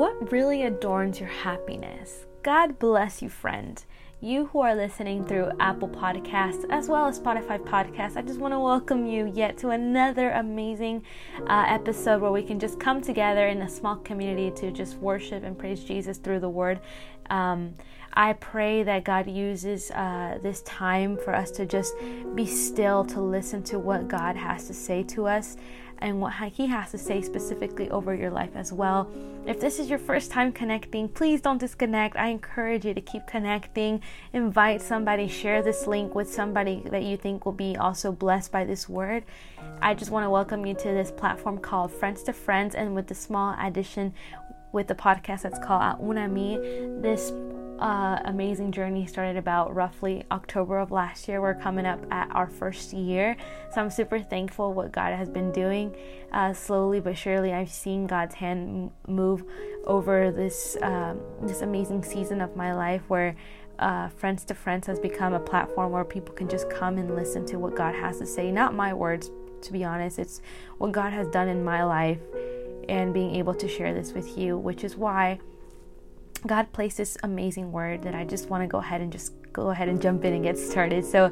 What really adorns your happiness? God bless you, friend. You who are listening through Apple Podcasts as well as Spotify Podcasts, I just want to welcome you yet to another amazing uh, episode where we can just come together in a small community to just worship and praise Jesus through the Word. Um, I pray that God uses uh, this time for us to just be still to listen to what God has to say to us and what He has to say specifically over your life as well. If this is your first time connecting, please don't disconnect. I encourage you to keep connecting. Invite somebody, share this link with somebody that you think will be also blessed by this word. I just want to welcome you to this platform called Friends to Friends, and with the small addition with the podcast that's called Aún a Mí. This uh, amazing journey started about roughly October of last year. We're coming up at our first year, so I'm super thankful what God has been doing. Uh, slowly but surely, I've seen God's hand move over this um, this amazing season of my life where. Uh, Friends to Friends has become a platform where people can just come and listen to what God has to say. Not my words, to be honest, it's what God has done in my life and being able to share this with you, which is why God placed this amazing word that I just want to go ahead and just go ahead and jump in and get started. So,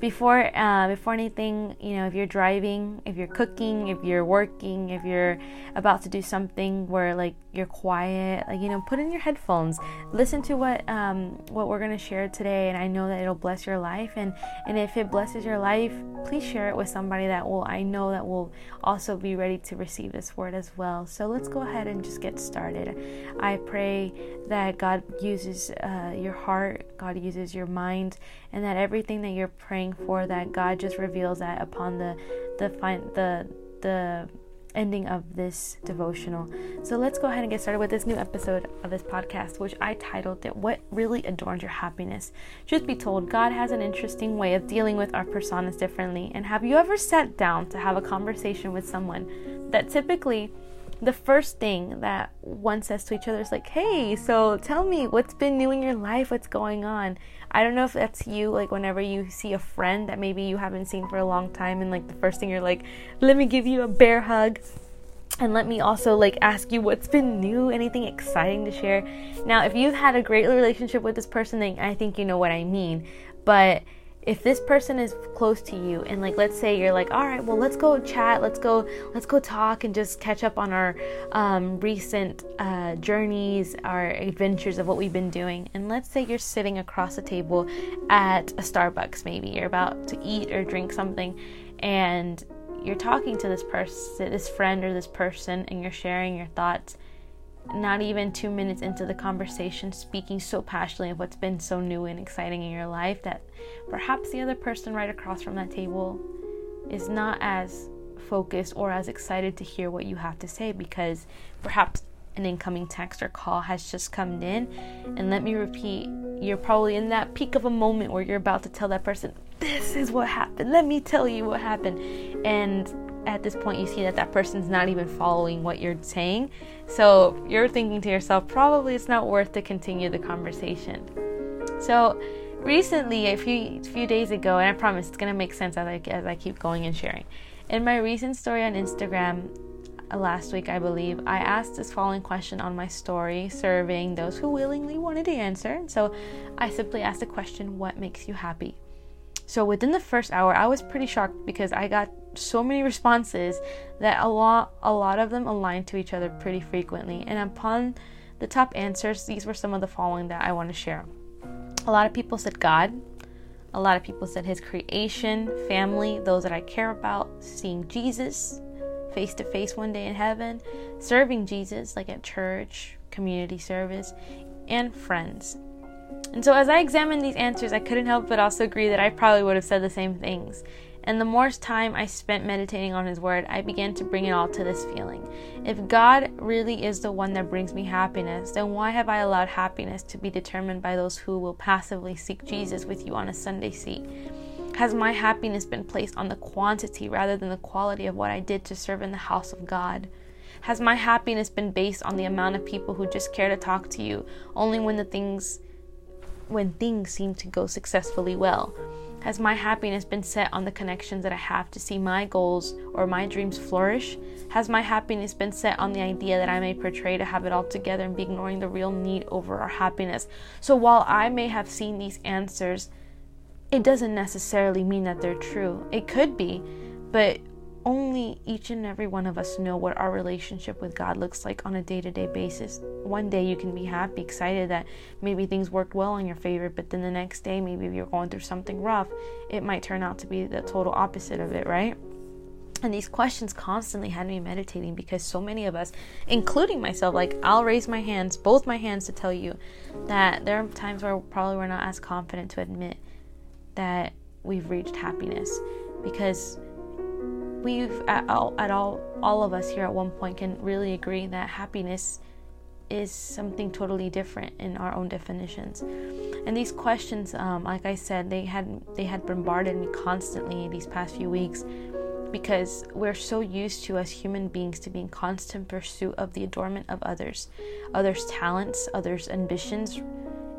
before uh, before anything, you know, if you're driving, if you're cooking, if you're working, if you're about to do something where like you're quiet, like you know, put in your headphones, listen to what um, what we're gonna share today, and I know that it'll bless your life. And and if it blesses your life, please share it with somebody that will I know that will also be ready to receive this word as well. So let's go ahead and just get started. I pray that God uses uh, your heart, God uses your mind, and that everything that you're praying for, that God just reveals that upon the the the the ending of this devotional. So let's go ahead and get started with this new episode of this podcast, which I titled it What Really Adorns Your Happiness. Truth be told, God has an interesting way of dealing with our personas differently. And have you ever sat down to have a conversation with someone that typically the first thing that one says to each other is like, "Hey, so tell me what's been new in your life, what's going on?" I don't know if that's you like whenever you see a friend that maybe you haven't seen for a long time and like the first thing you're like, "Let me give you a bear hug." And let me also like ask you what's been new, anything exciting to share. Now, if you've had a great relationship with this person, then I think you know what I mean. But if this person is close to you and like let's say you're like all right well let's go chat let's go let's go talk and just catch up on our um, recent uh, journeys our adventures of what we've been doing. And let's say you're sitting across the table at a starbucks maybe you're about to eat or drink something and you're talking to this person this friend or this person and you're sharing your thoughts not even two minutes into the conversation, speaking so passionately of what's been so new and exciting in your life that perhaps the other person right across from that table is not as focused or as excited to hear what you have to say because perhaps an incoming text or call has just come in. And let me repeat, you're probably in that peak of a moment where you're about to tell that person, This is what happened. Let me tell you what happened. And at this point, you see that that person's not even following what you're saying. So you're thinking to yourself, probably it's not worth to continue the conversation. So recently, a few few days ago, and I promise it's gonna make sense as I as I keep going and sharing. In my recent story on Instagram, uh, last week, I believe, I asked this following question on my story, surveying those who willingly wanted to answer. So I simply asked the question, What makes you happy? So within the first hour, I was pretty shocked because I got so many responses that a lot a lot of them aligned to each other pretty frequently. And upon the top answers, these were some of the following that I want to share. A lot of people said God. A lot of people said his creation, family, those that I care about, seeing Jesus face to face one day in heaven, serving Jesus like at church, community service, and friends. And so, as I examined these answers, I couldn't help but also agree that I probably would have said the same things. And the more time I spent meditating on His Word, I began to bring it all to this feeling. If God really is the one that brings me happiness, then why have I allowed happiness to be determined by those who will passively seek Jesus with you on a Sunday seat? Has my happiness been placed on the quantity rather than the quality of what I did to serve in the house of God? Has my happiness been based on the amount of people who just care to talk to you only when the things when things seem to go successfully well? Has my happiness been set on the connections that I have to see my goals or my dreams flourish? Has my happiness been set on the idea that I may portray to have it all together and be ignoring the real need over our happiness? So while I may have seen these answers, it doesn't necessarily mean that they're true. It could be, but only each and every one of us know what our relationship with God looks like on a day to day basis. One day you can be happy, excited that maybe things worked well in your favor, but then the next day, maybe you're going through something rough, it might turn out to be the total opposite of it, right? And these questions constantly had me meditating because so many of us, including myself, like I'll raise my hands, both my hands, to tell you that there are times where probably we're not as confident to admit that we've reached happiness because we've at all, at all all of us here at one point can really agree that happiness is something totally different in our own definitions. And these questions um, like i said they had they had bombarded me constantly these past few weeks because we're so used to as human beings to be in constant pursuit of the adornment of others others talents others ambitions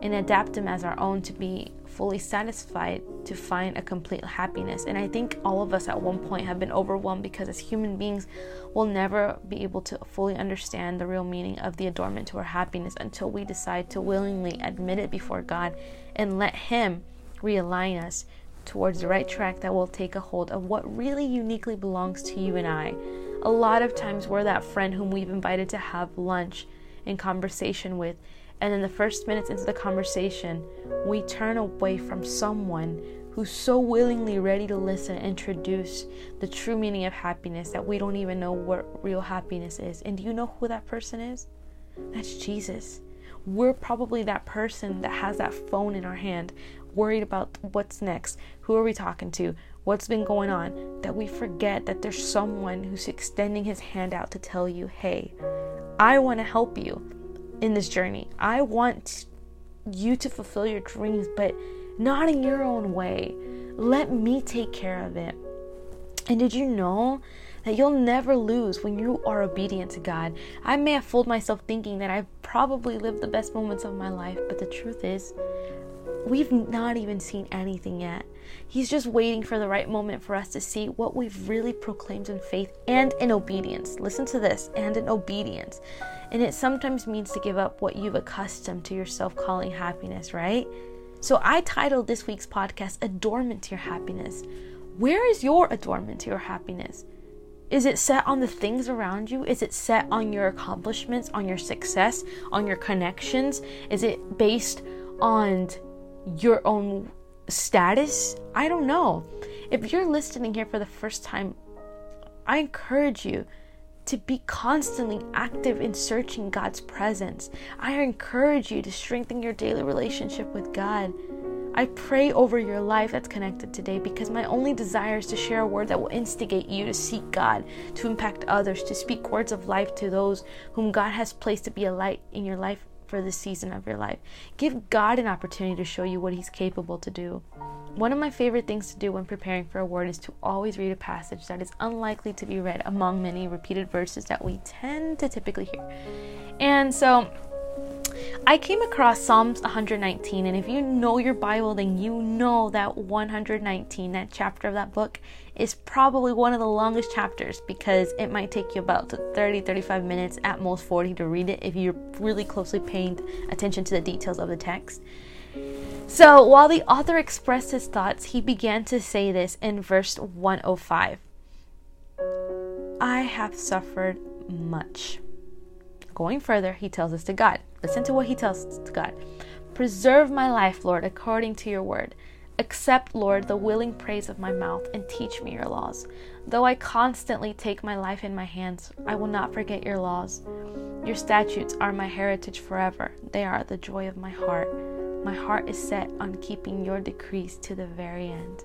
and adapt them as our own to be fully satisfied to find a complete happiness. And I think all of us at one point have been overwhelmed because as human beings, we'll never be able to fully understand the real meaning of the adornment to our happiness until we decide to willingly admit it before God and let Him realign us towards the right track that will take a hold of what really uniquely belongs to you and I. A lot of times, we're that friend whom we've invited to have lunch and conversation with and in the first minutes into the conversation, we turn away from someone who's so willingly ready to listen and introduce the true meaning of happiness that we don't even know what real happiness is. And do you know who that person is? That's Jesus. We're probably that person that has that phone in our hand, worried about what's next, who are we talking to, what's been going on, that we forget that there's someone who's extending his hand out to tell you, hey, I want to help you in this journey. I want you to fulfill your dreams, but not in your own way. Let me take care of it. And did you know that you'll never lose when you are obedient to God? I may have fooled myself thinking that I've probably lived the best moments of my life, but the truth is, we've not even seen anything yet. He's just waiting for the right moment for us to see what we've really proclaimed in faith and in obedience. Listen to this and in obedience. And it sometimes means to give up what you've accustomed to yourself calling happiness, right? So I titled this week's podcast Adornment to Your Happiness. Where is your adornment to your happiness? Is it set on the things around you? Is it set on your accomplishments, on your success, on your connections? Is it based on your own status? I don't know. If you're listening here for the first time, I encourage you to be constantly active in searching God's presence. I encourage you to strengthen your daily relationship with God. I pray over your life that's connected today because my only desire is to share a word that will instigate you to seek God, to impact others, to speak words of life to those whom God has placed to be a light in your life for this season of your life. Give God an opportunity to show you what He's capable to do. One of my favorite things to do when preparing for a word is to always read a passage that is unlikely to be read among many repeated verses that we tend to typically hear. And so I came across Psalms 119, and if you know your Bible, then you know that 119, that chapter of that book, is probably one of the longest chapters because it might take you about 30 35 minutes, at most 40 to read it if you're really closely paying attention to the details of the text. So while the author expressed his thoughts, he began to say this in verse 105 I have suffered much. Going further, he tells us to God. Listen to what he tells God. Preserve my life, Lord, according to your word. Accept, Lord, the willing praise of my mouth and teach me your laws. Though I constantly take my life in my hands, I will not forget your laws. Your statutes are my heritage forever, they are the joy of my heart. My heart is set on keeping your decrees to the very end.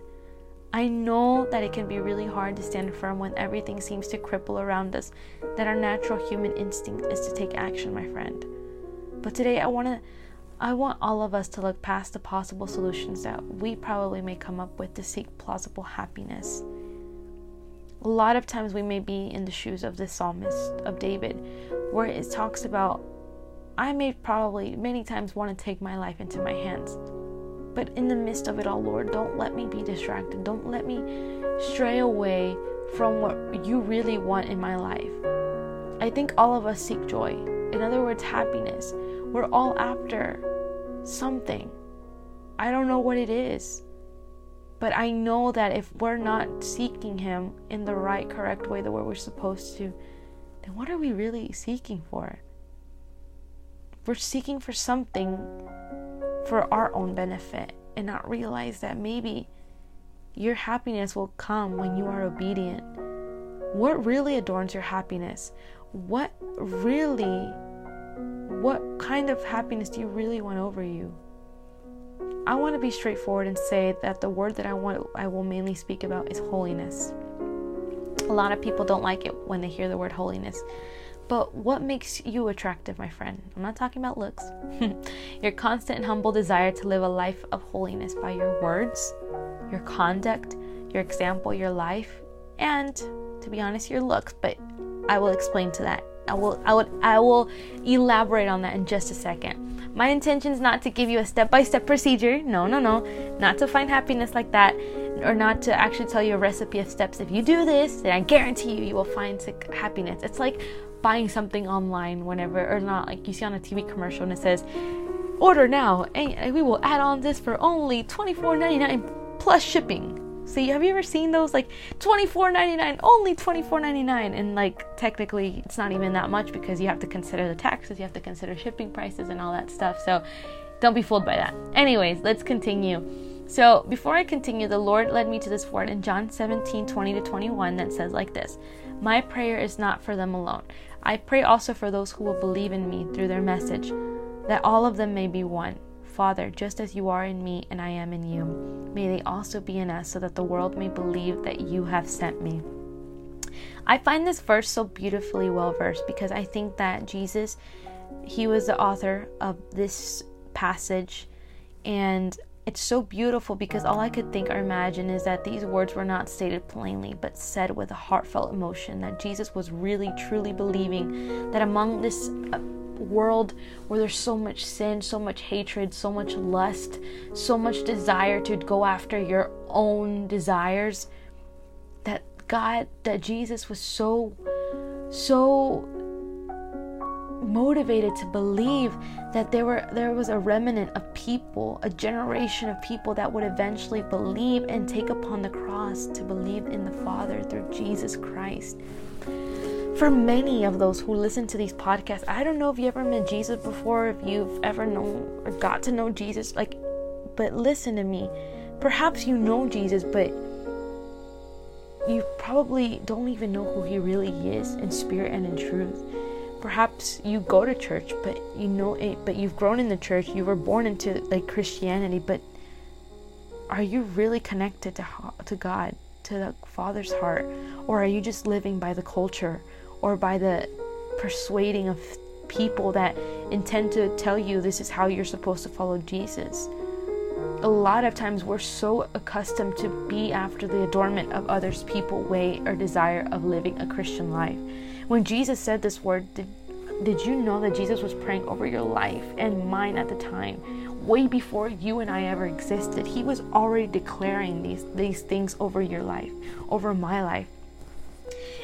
I know that it can be really hard to stand firm when everything seems to cripple around us, that our natural human instinct is to take action, my friend. But today I want to I want all of us to look past the possible solutions that we probably may come up with to seek plausible happiness. A lot of times we may be in the shoes of the psalmist of David, where it talks about, I may probably many times want to take my life into my hands. But in the midst of it all, Lord, don't let me be distracted. Don't let me stray away from what you really want in my life. I think all of us seek joy. In other words, happiness. We're all after something. I don't know what it is. But I know that if we're not seeking Him in the right, correct way, the way we're supposed to, then what are we really seeking for? We're seeking for something for our own benefit and not realize that maybe your happiness will come when you are obedient. What really adorns your happiness? What really, what kind of happiness do you really want over you? I want to be straightforward and say that the word that I want I will mainly speak about is holiness. A lot of people don't like it when they hear the word holiness. But what makes you attractive, my friend? I'm not talking about looks. your constant and humble desire to live a life of holiness by your words, your conduct, your example, your life, and to be honest, your looks, but I will explain to that. I will I would I will elaborate on that in just a second. My intention is not to give you a step by step procedure. No, no, no. Not to find happiness like that, or not to actually tell you a recipe of steps. If you do this, then I guarantee you, you will find happiness. It's like buying something online whenever, or not, like you see on a TV commercial and it says, order now, and we will add on this for only $24.99 plus shipping. See, have you ever seen those like $24.99, only $24.99? And like technically it's not even that much because you have to consider the taxes, you have to consider shipping prices and all that stuff. So don't be fooled by that. Anyways, let's continue. So before I continue, the Lord led me to this word in John 17, 20 to 21 that says like this My prayer is not for them alone. I pray also for those who will believe in me through their message, that all of them may be one Father, just as you are in me and I am in you, may they also be in us, so that the world may believe that you have sent me. I find this verse so beautifully well versed because I think that Jesus, he was the author of this passage, and it's so beautiful because all I could think or imagine is that these words were not stated plainly, but said with a heartfelt emotion. That Jesus was really, truly believing that among this world where there's so much sin, so much hatred, so much lust, so much desire to go after your own desires, that God, that Jesus was so, so motivated to believe that there were there was a remnant of people, a generation of people that would eventually believe and take upon the cross to believe in the Father through Jesus Christ for many of those who listen to these podcasts, I don't know if you ever met Jesus before, if you've ever known or got to know Jesus, like, but listen to me. Perhaps you know Jesus, but you probably don't even know who he really is in spirit and in truth. Perhaps you go to church, but you know it, but you've grown in the church, you were born into like Christianity, but are you really connected to to God, to the Father's heart, or are you just living by the culture? Or by the persuading of people that intend to tell you this is how you're supposed to follow Jesus. A lot of times we're so accustomed to be after the adornment of others' people way or desire of living a Christian life. When Jesus said this word, did, did you know that Jesus was praying over your life and mine at the time? Way before you and I ever existed, he was already declaring these these things over your life, over my life.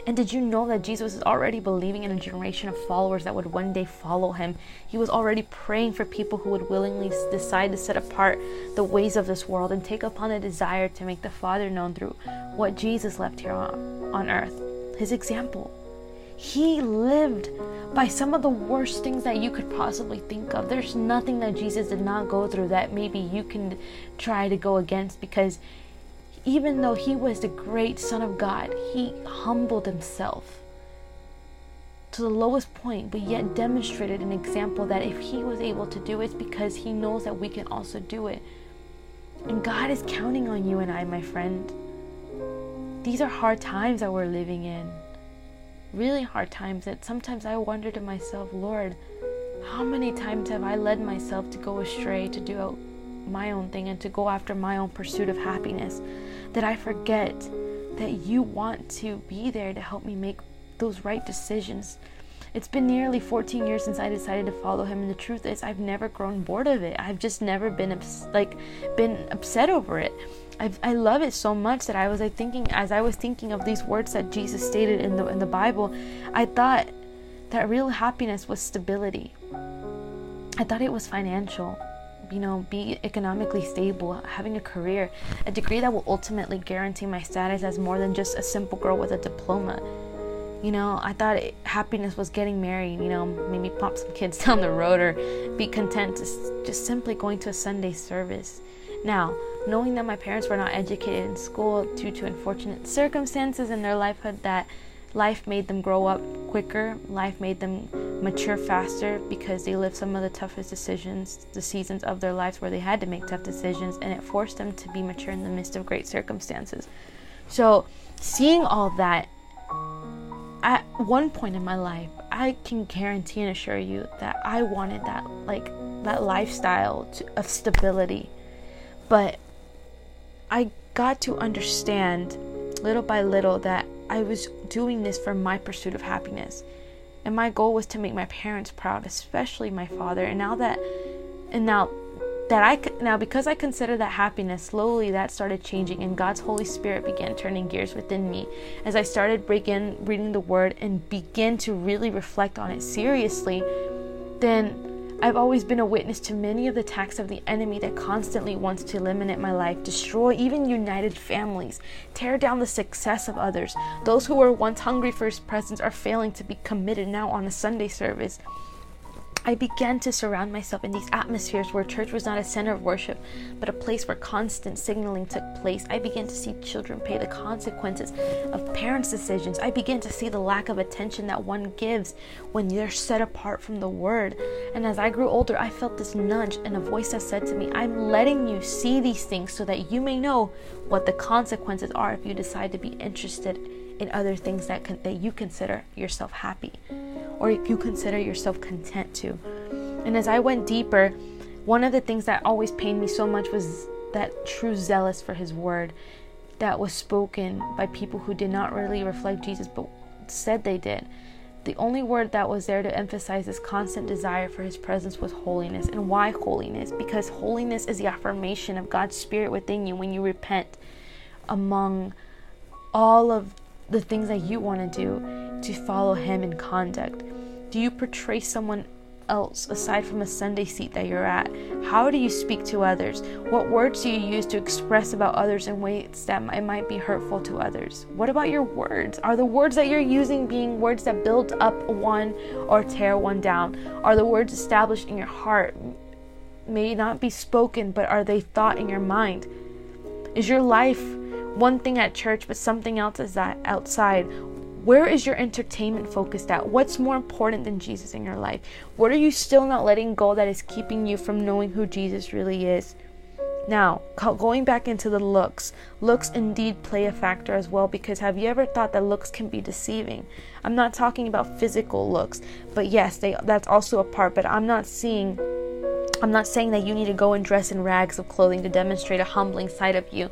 And did you know that Jesus is already believing in a generation of followers that would one day follow him? He was already praying for people who would willingly decide to set apart the ways of this world and take upon a desire to make the Father known through what Jesus left here on, on earth his example. He lived by some of the worst things that you could possibly think of. There's nothing that Jesus did not go through that maybe you can try to go against because even though he was the great Son of God, he humbled himself to the lowest point, but yet demonstrated an example that if he was able to do it, it's because he knows that we can also do it. And God is counting on you and I, my friend. These are hard times that we're living in. Really hard times that sometimes I wonder to myself, Lord, how many times have I led myself to go astray, to do my own thing, and to go after my own pursuit of happiness? that I forget that you want to be there to help me make those right decisions. It's been nearly 14 years since I decided to follow him and the truth is I've never grown bored of it. I've just never been ups- like been upset over it. I've, I love it so much that I was like thinking as I was thinking of these words that Jesus stated in the in the Bible, I thought that real happiness was stability. I thought it was financial you know, be economically stable, having a career, a degree that will ultimately guarantee my status as more than just a simple girl with a diploma. You know, I thought it, happiness was getting married, you know, maybe pop some kids down the road or be content to just simply going to a Sunday service. Now, knowing that my parents were not educated in school due to unfortunate circumstances in their lifehood that life made them grow up quicker, life made them mature faster because they lived some of the toughest decisions, the seasons of their lives where they had to make tough decisions, and it forced them to be mature in the midst of great circumstances. So, seeing all that, at one point in my life, I can guarantee and assure you that I wanted that, like, that lifestyle to, of stability. But I got to understand little by little that I was doing this for my pursuit of happiness. And my goal was to make my parents proud, especially my father. And now that and now that I now because I consider that happiness, slowly that started changing and God's Holy Spirit began turning gears within me as I started breaking reading the word and begin to really reflect on it seriously. Then I've always been a witness to many of the attacks of the enemy that constantly wants to eliminate my life, destroy even united families, tear down the success of others. Those who were once hungry for his presence are failing to be committed now on a Sunday service. I began to surround myself in these atmospheres where church was not a center of worship, but a place where constant signaling took place. I began to see children pay the consequences of parents' decisions. I began to see the lack of attention that one gives when they're set apart from the word. And as I grew older, I felt this nudge and a voice that said to me, I'm letting you see these things so that you may know what the consequences are if you decide to be interested in other things that, that you consider yourself happy or if you consider yourself content to. And as I went deeper, one of the things that always pained me so much was that true zealous for his word that was spoken by people who did not really reflect Jesus but said they did. The only word that was there to emphasize this constant desire for his presence was holiness. And why holiness? Because holiness is the affirmation of God's Spirit within you when you repent among all of the things that you want to do to follow Him in conduct? Do you portray someone else aside from a Sunday seat that you're at? How do you speak to others? What words do you use to express about others in ways that might be hurtful to others? What about your words? Are the words that you're using being words that build up one or tear one down? Are the words established in your heart? May not be spoken, but are they thought in your mind? Is your life one thing at church, but something else is that outside. Where is your entertainment focused at? What's more important than Jesus in your life? What are you still not letting go that is keeping you from knowing who Jesus really is? Now, going back into the looks, looks indeed play a factor as well because have you ever thought that looks can be deceiving? I'm not talking about physical looks, but yes, they that's also a part, but I'm not seeing I'm not saying that you need to go and dress in rags of clothing to demonstrate a humbling side of you.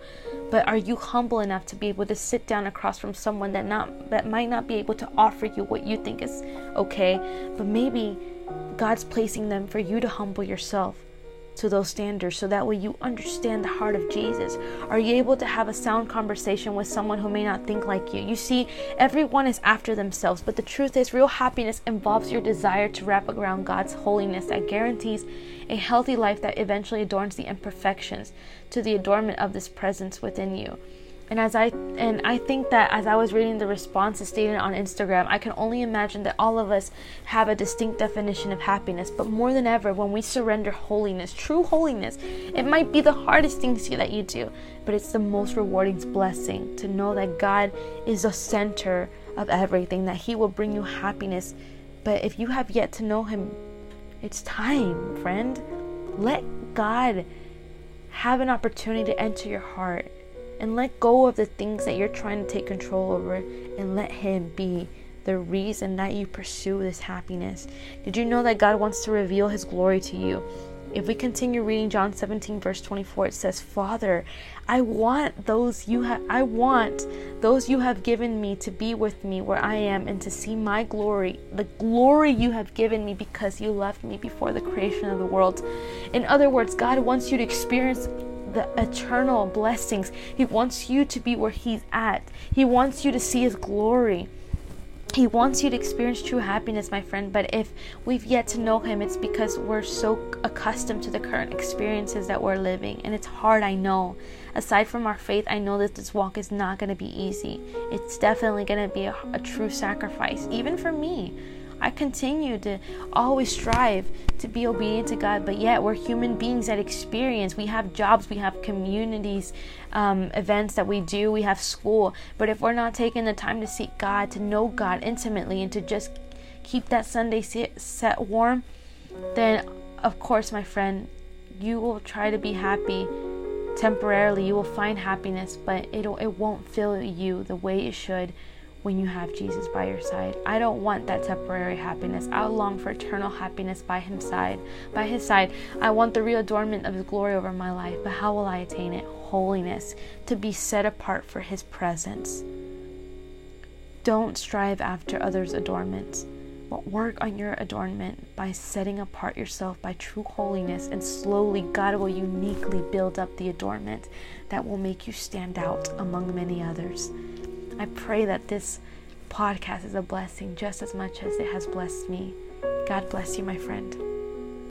But are you humble enough to be able to sit down across from someone that not that might not be able to offer you what you think is okay, but maybe God's placing them for you to humble yourself to those standards so that way you understand the heart of Jesus? Are you able to have a sound conversation with someone who may not think like you? You see, everyone is after themselves, but the truth is, real happiness involves your desire to wrap around God's holiness that guarantees a healthy life that eventually adorns the imperfections to the adornment of this presence within you. And as I and I think that as I was reading the responses stated on Instagram, I can only imagine that all of us have a distinct definition of happiness. But more than ever, when we surrender holiness, true holiness, it might be the hardest things that you do, but it's the most rewarding blessing to know that God is the center of everything, that He will bring you happiness. But if you have yet to know Him, it's time, friend. Let God have an opportunity to enter your heart and let go of the things that you're trying to take control over and let Him be the reason that you pursue this happiness. Did you know that God wants to reveal His glory to you? If we continue reading John 17 verse 24, it says, "Father, I want those you have I want those you have given me to be with me where I am and to see my glory, the glory you have given me because you loved me before the creation of the world." In other words, God wants you to experience the eternal blessings. He wants you to be where He's at. He wants you to see His glory. He wants you to experience true happiness, my friend. But if we've yet to know Him, it's because we're so accustomed to the current experiences that we're living. And it's hard, I know. Aside from our faith, I know that this walk is not going to be easy. It's definitely going to be a, a true sacrifice, even for me. I continue to always strive to be obedient to God, but yet we're human beings that experience. We have jobs, we have communities, um, events that we do, we have school. But if we're not taking the time to seek God, to know God intimately, and to just keep that Sunday set warm, then of course, my friend, you will try to be happy temporarily. You will find happiness, but it'll it won't fill you the way it should when you have Jesus by your side. I don't want that temporary happiness. I long for eternal happiness by his side. By his side, I want the real adornment of his glory over my life. But how will I attain it? Holiness, to be set apart for his presence. Don't strive after others' adornments, but work on your adornment by setting apart yourself by true holiness, and slowly God will uniquely build up the adornment that will make you stand out among many others. I pray that this podcast is a blessing just as much as it has blessed me. God bless you, my friend.